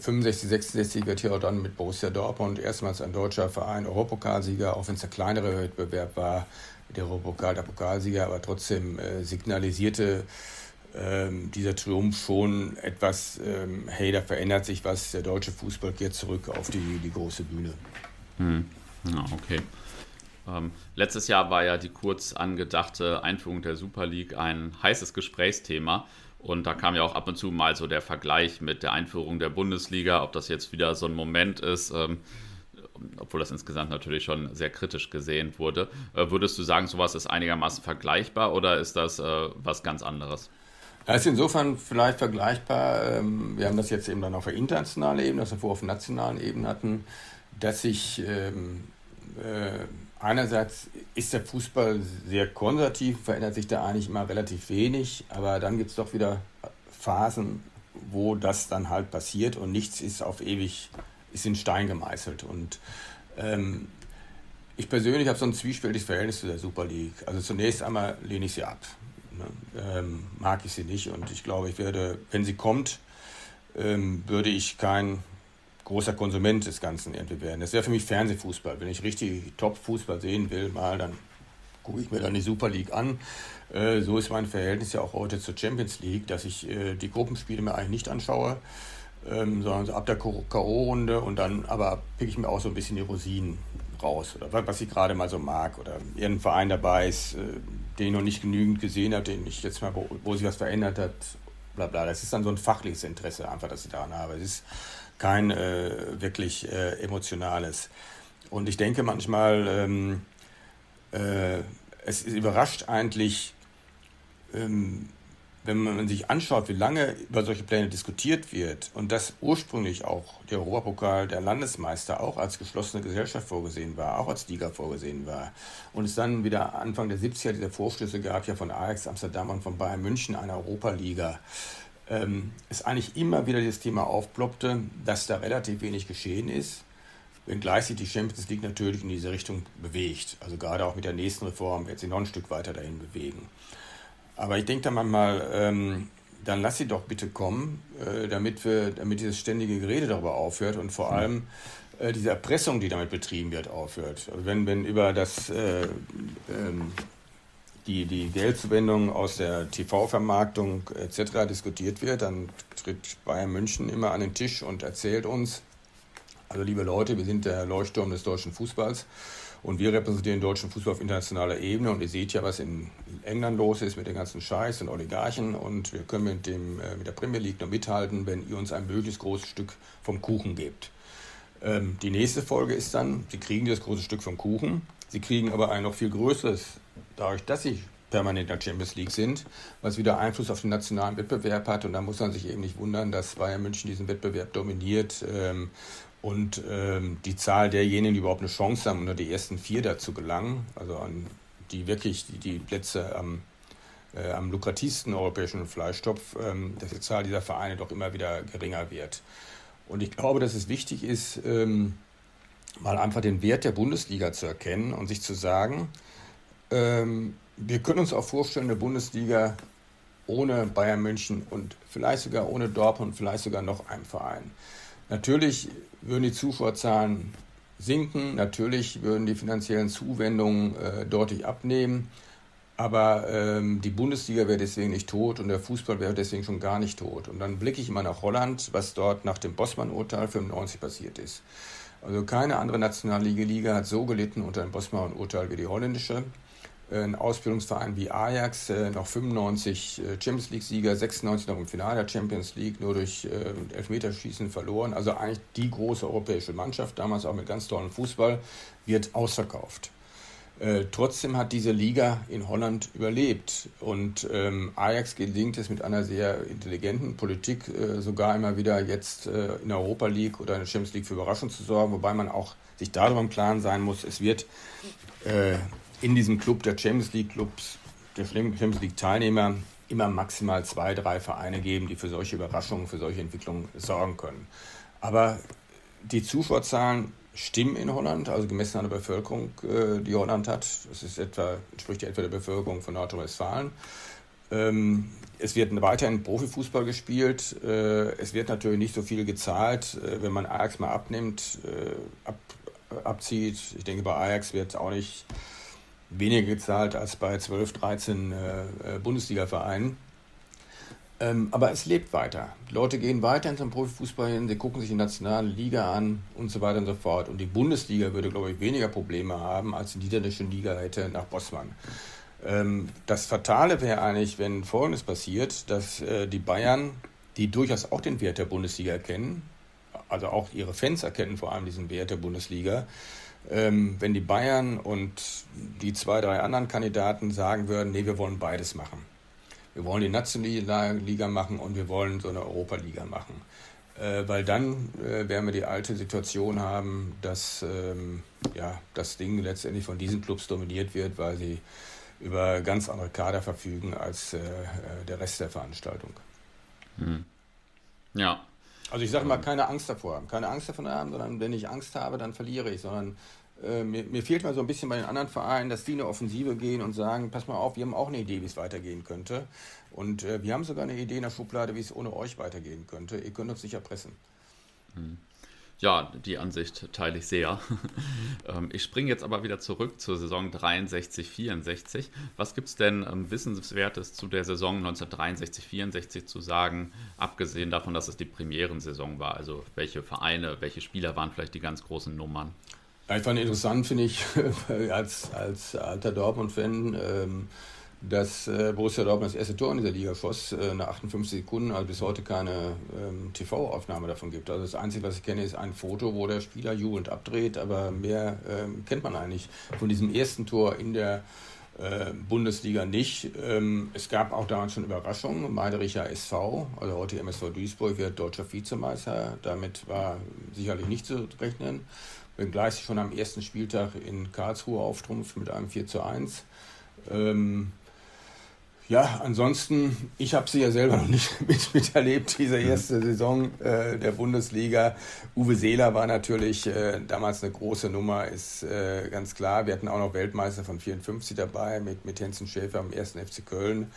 65, 66 wird hier auch dann mit Borussia Dortmund erstmals ein deutscher Verein Europapokalsieger, auch wenn es der kleinere Wettbewerb war, der Europapokal der Pokalsieger, aber trotzdem äh, signalisierte ähm, dieser Triumph schon etwas, ähm, hey, da verändert sich was, der deutsche Fußball geht zurück auf die, die große Bühne. Hm. Ja, okay. Ähm, letztes Jahr war ja die kurz angedachte Einführung der Super League ein heißes Gesprächsthema. Und da kam ja auch ab und zu mal so der Vergleich mit der Einführung der Bundesliga, ob das jetzt wieder so ein Moment ist, ähm, obwohl das insgesamt natürlich schon sehr kritisch gesehen wurde. Äh, würdest du sagen, sowas ist einigermaßen vergleichbar oder ist das äh, was ganz anderes? Das ist insofern vielleicht vergleichbar. Ähm, wir haben das jetzt eben dann auf der internationalen Ebene, das wir vorher auf der nationalen Ebene hatten, dass sich ähm, äh, einerseits ist der Fußball sehr konservativ, verändert sich da eigentlich immer relativ wenig, aber dann gibt es doch wieder Phasen, wo das dann halt passiert und nichts ist auf ewig, ist in Stein gemeißelt. Und ähm, ich persönlich habe so ein zwiespältiges Verhältnis zu der Super League. Also zunächst einmal lehne ich sie ab. Ne? Ähm, mag ich sie nicht und ich glaube, ich werde, wenn sie kommt, ähm, würde ich kein großer Konsument des Ganzen irgendwie werden. Das wäre für mich Fernsehfußball. Wenn ich richtig Top-Fußball sehen will, mal, dann gucke ich mir dann die Super League an. Äh, so ist mein Verhältnis ja auch heute zur Champions League, dass ich äh, die Gruppenspiele mir eigentlich nicht anschaue, ähm, sondern so ab der K.O.-Runde und dann aber pick ich mir auch so ein bisschen die Rosinen raus oder was ich gerade mal so mag oder irgendein Verein dabei ist, äh, den ich noch nicht genügend gesehen habe, den ich jetzt mal, wo, wo sich was verändert hat, bla bla. Das ist dann so ein fachliches Interesse einfach, das ich daran habe. Es ist kein äh, wirklich äh, emotionales. Und ich denke manchmal, ähm, äh, es überrascht eigentlich, ähm, wenn man sich anschaut, wie lange über solche Pläne diskutiert wird und dass ursprünglich auch der Europapokal der Landesmeister auch als geschlossene Gesellschaft vorgesehen war, auch als Liga vorgesehen war und es dann wieder Anfang der 70er diese Vorschlüsse gab, ja von Ajax Amsterdam und von Bayern München einer Europaliga, ähm, es eigentlich immer wieder das Thema aufploppte, dass da relativ wenig geschehen ist, wenngleich sich die Champions League natürlich in diese Richtung bewegt. Also gerade auch mit der nächsten Reform wird sie noch ein Stück weiter dahin bewegen. Aber ich denke da manchmal, ähm, dann lass sie doch bitte kommen, äh, damit, wir, damit dieses ständige Gerede darüber aufhört und vor allem äh, diese Erpressung, die damit betrieben wird, aufhört. Also wenn, wenn über das äh, ähm, die, die Geldzuwendung aus der TV-Vermarktung etc. diskutiert wird, dann tritt Bayern München immer an den Tisch und erzählt uns, also liebe Leute, wir sind der Leuchtturm des deutschen Fußballs und wir repräsentieren deutschen Fußball auf internationaler Ebene und ihr seht ja, was in England los ist mit den ganzen Scheiß und Oligarchen und wir können mit, dem, äh, mit der Premier League nur mithalten, wenn ihr uns ein möglichst großes Stück vom Kuchen gebt. Ähm, die nächste Folge ist dann, sie kriegen das große Stück vom Kuchen, sie kriegen aber ein noch viel größeres dadurch, dass sie permanent in der Champions League sind, was wieder Einfluss auf den nationalen Wettbewerb hat. Und da muss man sich eben nicht wundern, dass Bayern München diesen Wettbewerb dominiert ähm, und ähm, die Zahl derjenigen, die überhaupt eine Chance haben, unter die ersten vier dazu gelangen, also an die wirklich die, die Plätze am, äh, am lukrativsten europäischen Fleischtopf, ähm, dass die Zahl dieser Vereine doch immer wieder geringer wird. Und ich glaube, dass es wichtig ist, ähm, mal einfach den Wert der Bundesliga zu erkennen und sich zu sagen, ähm, wir können uns auch vorstellen, eine Bundesliga ohne Bayern München und vielleicht sogar ohne Dortmund, vielleicht sogar noch einem Verein. Natürlich würden die Zuschauerzahlen sinken, natürlich würden die finanziellen Zuwendungen äh, deutlich abnehmen, aber ähm, die Bundesliga wäre deswegen nicht tot und der Fußball wäre deswegen schon gar nicht tot. Und dann blicke ich immer nach Holland, was dort nach dem Bossmann-Urteil 95 passiert ist. Also keine andere Nationalliga hat so gelitten unter dem Bossmann-Urteil wie die holländische ein Ausbildungsverein wie Ajax, äh, noch 95 äh, Champions League-Sieger, 96 noch im Finale der Champions League, nur durch äh, Elfmeterschießen verloren. Also eigentlich die große europäische Mannschaft, damals auch mit ganz tollem Fußball, wird ausverkauft. Äh, trotzdem hat diese Liga in Holland überlebt und ähm, Ajax gelingt es mit einer sehr intelligenten Politik äh, sogar immer wieder jetzt äh, in der Europa League oder in der Champions League für Überraschung zu sorgen, wobei man auch sich darüber im Klaren sein muss, es wird in diesem Club der Champions League Clubs, der Champions League Teilnehmer, immer maximal zwei, drei Vereine geben, die für solche Überraschungen, für solche Entwicklungen sorgen können. Aber die Zuschauerzahlen stimmen in Holland, also gemessen an der Bevölkerung, äh, die Holland hat. Das ist etwa, entspricht etwa der Bevölkerung von Nordrhein-Westfalen. Ähm, es wird weiterhin Profifußball gespielt. Äh, es wird natürlich nicht so viel gezahlt, äh, wenn man Ajax mal abnimmt, ab, abzieht. Ich denke, bei Ajax wird es auch nicht weniger gezahlt als bei 12, 13 äh, äh, Bundesliga-Vereinen. Ähm, aber es lebt weiter. Die Leute gehen weiter zum Profifußball hin, sie gucken sich die nationale Liga an und so weiter und so fort. Und die Bundesliga würde, glaube ich, weniger Probleme haben, als die niederländische Liga hätte nach Bossmann. Ähm, das Fatale wäre eigentlich, wenn Folgendes passiert, dass äh, die Bayern, die durchaus auch den Wert der Bundesliga erkennen, also auch ihre Fans erkennen vor allem diesen Wert der Bundesliga, ähm, wenn die Bayern und die zwei, drei anderen Kandidaten sagen würden, nee, wir wollen beides machen. Wir wollen die Nationalliga machen und wir wollen so eine Europa-Liga machen. Äh, weil dann äh, werden wir die alte Situation haben, dass ähm, ja, das Ding letztendlich von diesen Clubs dominiert wird, weil sie über ganz andere Kader verfügen als äh, äh der Rest der Veranstaltung. Hm. Ja. Also ich sage mal, keine Angst davor haben. Keine Angst davon haben, sondern wenn ich Angst habe, dann verliere ich. Sondern äh, mir, mir, fehlt mal so ein bisschen bei den anderen Vereinen, dass die eine Offensive gehen und sagen, pass mal auf, wir haben auch eine Idee, wie es weitergehen könnte. Und äh, wir haben sogar eine Idee in der Schublade, wie es ohne euch weitergehen könnte. Ihr könnt uns nicht erpressen. Hm. Ja, die Ansicht teile ich sehr. Ähm, ich springe jetzt aber wieder zurück zur Saison 63, 64. Was gibt es denn ähm, Wissenswertes zu der Saison 1963, 64 zu sagen, abgesehen davon, dass es die Premierensaison war? Also welche Vereine, welche Spieler waren vielleicht die ganz großen Nummern? Ich fand interessant, finde ich, als, als alter Dortmund-Fan, ähm, dass äh, Borussia Dortmund das erste Tor in dieser Liga schoss, äh, nach 58 Sekunden, also bis heute keine ähm, TV-Aufnahme davon gibt. Also das Einzige, was ich kenne, ist ein Foto, wo der Spieler jubelnd abdreht, aber mehr ähm, kennt man eigentlich von diesem ersten Tor in der äh, Bundesliga nicht. Ähm, es gab auch damals schon Überraschungen. Meidericher SV, also heute MSV Duisburg, wird deutscher Vizemeister. Damit war sicherlich nicht zu rechnen. Wenngleich schon am ersten Spieltag in Karlsruhe auftrumpft mit einem 4 zu 1. Ähm, ja, ansonsten, ich habe sie ja selber noch nicht mit, miterlebt, diese mhm. erste Saison äh, der Bundesliga. Uwe Seeler war natürlich äh, damals eine große Nummer, ist äh, ganz klar. Wir hatten auch noch Weltmeister von 54 dabei mit, mit Hensen Schäfer am ersten FC Köln.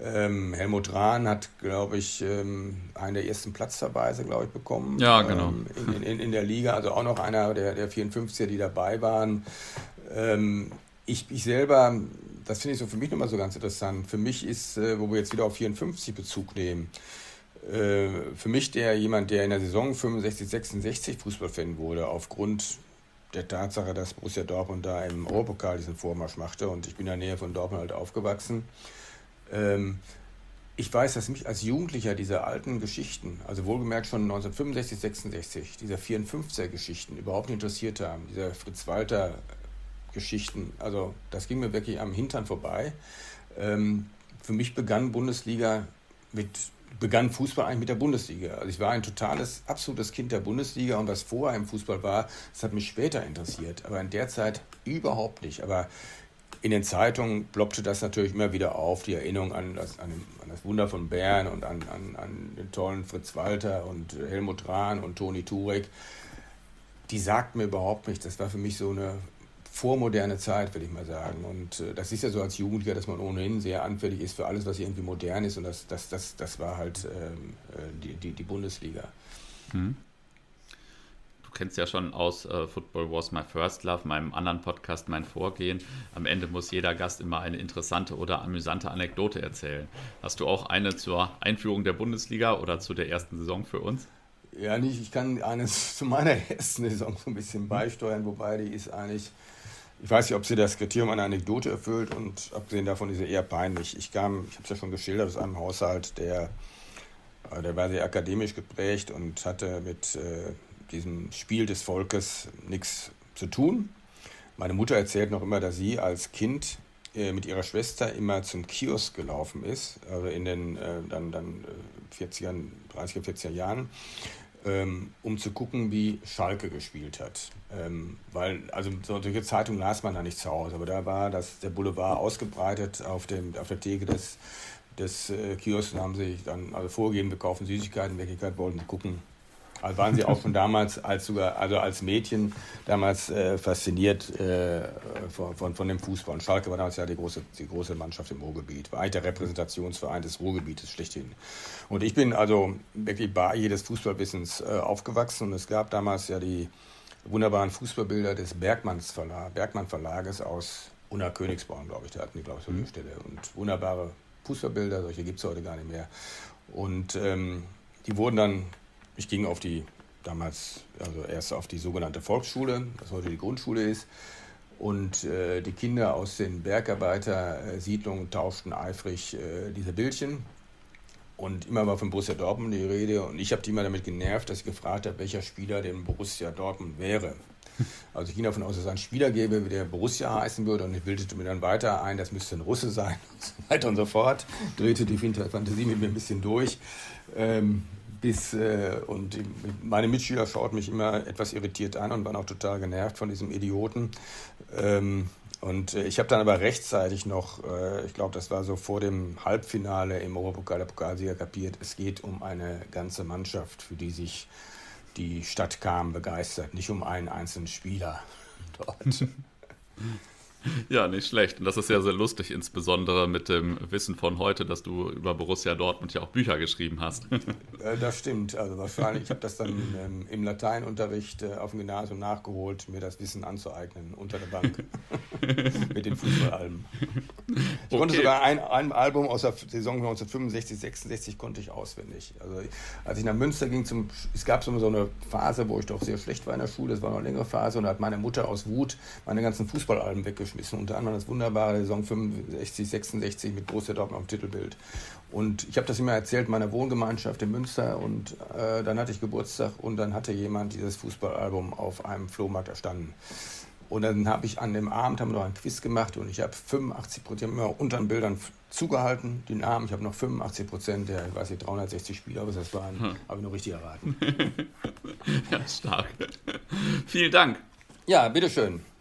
Ähm, Helmut Rahn hat, glaube ich, ähm, einen der ersten Platzverweise, glaube ich, bekommen. Ja, genau. Ähm, in, in, in, der Liga, also auch noch einer der, der 54er, die dabei waren. Ähm, ich, ich selber das finde ich so für mich nochmal so ganz interessant. Für mich ist, äh, wo wir jetzt wieder auf 54 Bezug nehmen, äh, für mich der jemand, der in der Saison 65, 66 Fußballfan wurde, aufgrund der Tatsache, dass Borussia Dortmund da im Europapokal diesen Vormarsch machte und ich bin in der Nähe von Dortmund halt aufgewachsen. Ähm, ich weiß, dass mich als Jugendlicher diese alten Geschichten, also wohlgemerkt schon 1965, 66, diese 54er Geschichten überhaupt nicht interessiert haben. Dieser Fritz Walter Geschichten. Also das ging mir wirklich am Hintern vorbei. Ähm, für mich begann Bundesliga mit begann Fußball eigentlich mit der Bundesliga. Also ich war ein totales, absolutes Kind der Bundesliga und was vorher im Fußball war, das hat mich später interessiert, aber in der Zeit überhaupt nicht. Aber in den Zeitungen ploppte das natürlich immer wieder auf, die Erinnerung an das, an, an das Wunder von Bern und an, an, an, den tollen Fritz Walter und Helmut Rahn und Toni Turek. Die sagten mir überhaupt nicht. Das war für mich so eine vormoderne Zeit, würde ich mal sagen. Und äh, das ist ja so als Jugendlicher, dass man ohnehin sehr anfällig ist für alles, was irgendwie modern ist. Und das, das, das, das war halt ähm, äh, die, die, die, Bundesliga. Hm. Du kennst ja schon aus äh, Football Was My First Love, meinem anderen Podcast, mein Vorgehen. Am Ende muss jeder Gast immer eine interessante oder amüsante Anekdote erzählen. Hast du auch eine zur Einführung der Bundesliga oder zu der ersten Saison für uns? Ja, nicht. Ich kann eines zu meiner ersten Saison so ein bisschen beisteuern, wobei die ist eigentlich ich weiß nicht, ob sie das Kriterium einer Anekdote erfüllt und abgesehen davon ist sie eher peinlich. Ich kam, ich habe es ja schon geschildert, aus einem Haushalt, der, äh, der war sehr akademisch geprägt und hatte mit äh, diesem Spiel des Volkes nichts zu tun. Meine Mutter erzählt noch immer, dass sie als Kind äh, mit ihrer Schwester immer zum Kiosk gelaufen ist, also in den äh, dann, dann 40er, 30er, 40er Jahren ähm, um zu gucken, wie Schalke gespielt hat. Ähm, weil, also solche Zeitungen las man da nicht zu Hause, aber da war das, der Boulevard ausgebreitet auf, dem, auf der Theke des, des äh, Kiosks haben sie dann also vorgehen, wir kaufen Süßigkeiten, Wirklichkeit wollten gucken, also waren sie auch schon damals als sogar, also als Mädchen damals äh, fasziniert äh, von, von, von, dem Fußball. Und Schalke war damals ja die große, die große Mannschaft im Ruhrgebiet, war eigentlich der Repräsentationsverein des Ruhrgebietes schlechthin. Und ich bin also wirklich bei jedes Fußballwissens äh, aufgewachsen und es gab damals ja die wunderbaren Fußballbilder des Bergmanns Verlag, Bergmann Verlages aus Unna Königsborn, glaube ich, da hatten die, glaube ich, so eine mhm. Stelle. Und wunderbare Fußballbilder, solche gibt es heute gar nicht mehr. Und ähm, die wurden dann ich ging auf die, damals, also erst auf die sogenannte Volksschule, was heute die Grundschule ist. Und äh, die Kinder aus den Bergarbeitersiedlungen tauschten eifrig äh, diese Bildchen. Und immer war von Borussia Dortmund die Rede. Und ich habe die immer damit genervt, dass ich gefragt habe, welcher Spieler denn Borussia Dortmund wäre. Also ich ging davon aus, dass es einen Spieler gäbe, der Borussia heißen würde und ich bildete mir dann weiter ein, das müsste ein Russe sein und so weiter und so fort. Drehte die Fantasie mit mir ein bisschen durch. Ähm, bis, äh, und meine Mitschüler schauten mich immer etwas irritiert an und waren auch total genervt von diesem Idioten. Ähm, und äh, ich habe dann aber rechtzeitig noch, äh, ich glaube, das war so vor dem Halbfinale im Europapokal der Pokalsieger kapiert, es geht um eine ganze Mannschaft, für die sich die Stadt kam begeistert, nicht um einen einzelnen Spieler dort. Ja, nicht schlecht. Und das ist ja sehr lustig, insbesondere mit dem Wissen von heute, dass du über Borussia Dortmund ja auch Bücher geschrieben hast. Das stimmt. Also wahrscheinlich, ich habe das dann ähm, im Lateinunterricht äh, auf dem Gymnasium nachgeholt, mir das Wissen anzueignen unter der Bank mit den Fußballalben. Ich okay. konnte sogar ein, ein, Album aus der Saison 1965, 66 konnte ich auswendig. Also als ich nach Münster ging, zum, es gab so eine Phase, wo ich doch sehr schlecht war in der Schule, das war noch eine längere Phase und da hat meine Mutter aus Wut meine ganzen Fußballalben weggeschmissen geschmissen. Unter anderem das wunderbare Saison 65, 66 mit Borussia Dortmund auf dem Titelbild. Und ich habe das immer erzählt meiner Wohngemeinschaft in Münster und äh, dann hatte ich Geburtstag und dann hatte jemand dieses Fußballalbum auf einem Flohmarkt erstanden. Und dann habe ich an dem Abend haben wir noch ein Quiz gemacht und ich habe 85 Prozent immer unter den Bildern zugehalten, den Namen. Ich habe noch 85 Prozent der, ich weiß nicht, 360 Spieler, was das waren, hm. habe ich noch richtig erraten. ja, stark. Vielen Dank. Ja, bitteschön.